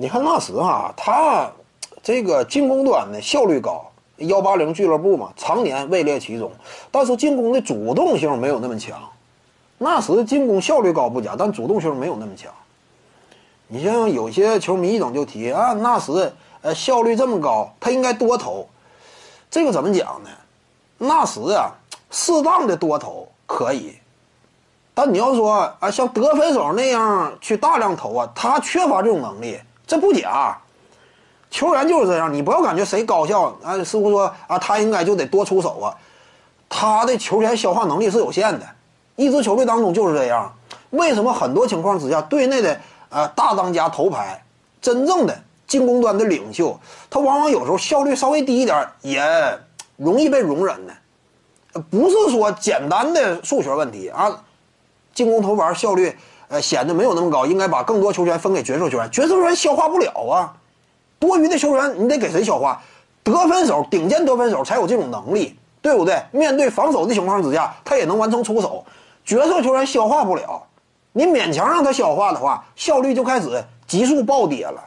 你看纳什哈，他这个进攻端的效率高，幺八零俱乐部嘛，常年位列其中，但是进攻的主动性没有那么强。纳什进攻效率高不假，但主动性没有那么强。你像有些球迷一整就提啊，纳什呃效率这么高，他应该多投。这个怎么讲呢？纳什啊，适当的多投可以。但你要说啊，像得分手那样去大量投啊，他缺乏这种能力，这不假。球员就是这样，你不要感觉谁高效啊，似乎说啊，他应该就得多出手啊。他的球员消化能力是有限的，一支球队当中就是这样。为什么很多情况之下，队内的呃大当家头牌，真正的进攻端的领袖，他往往有时候效率稍微低一点，也容易被容忍呢？不是说简单的数学问题啊。进攻投篮效率，呃，显得没有那么高，应该把更多球权分给角色球员。角色球员消化不了啊，多余的球员你得给谁消化？得分手，顶尖得分手才有这种能力，对不对？面对防守的情况之下，他也能完成出手。角色球员消化不了，你勉强让他消化的话，效率就开始急速暴跌了，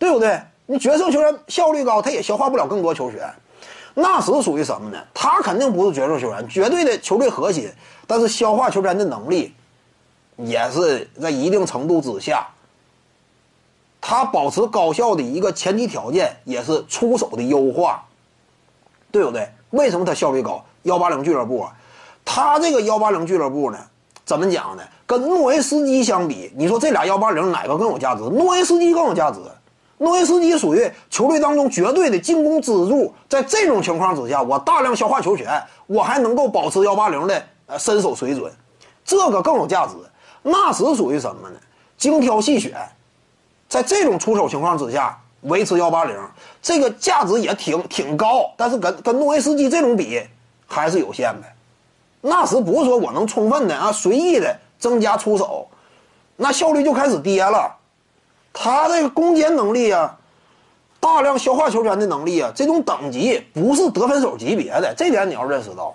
对不对？你角色球员效率高，他也消化不了更多球权。那是属于什么呢？他肯定不是角色球员，绝对的球队核心，但是消化球员的能力。也是在一定程度之下，他保持高效的一个前提条件，也是出手的优化，对不对？为什么他效率高？幺八零俱乐部啊，他这个幺八零俱乐部呢，怎么讲呢？跟诺维斯基相比，你说这俩幺八零哪个更有价值？诺维斯基更有价值。诺维斯基属于球队当中绝对的进攻支柱，在这种情况之下，我大量消化球权，我还能够保持幺八零的呃身手水准，这个更有价值。纳什属于什么呢？精挑细选，在这种出手情况之下维持幺八零，这个价值也挺挺高，但是跟跟诺维斯基这种比还是有限的。那时不是说我能充分的啊随意的增加出手，那效率就开始跌了。他这个攻坚能力啊，大量消化球权的能力啊，这种等级不是得分手级别的，这点你要认识到。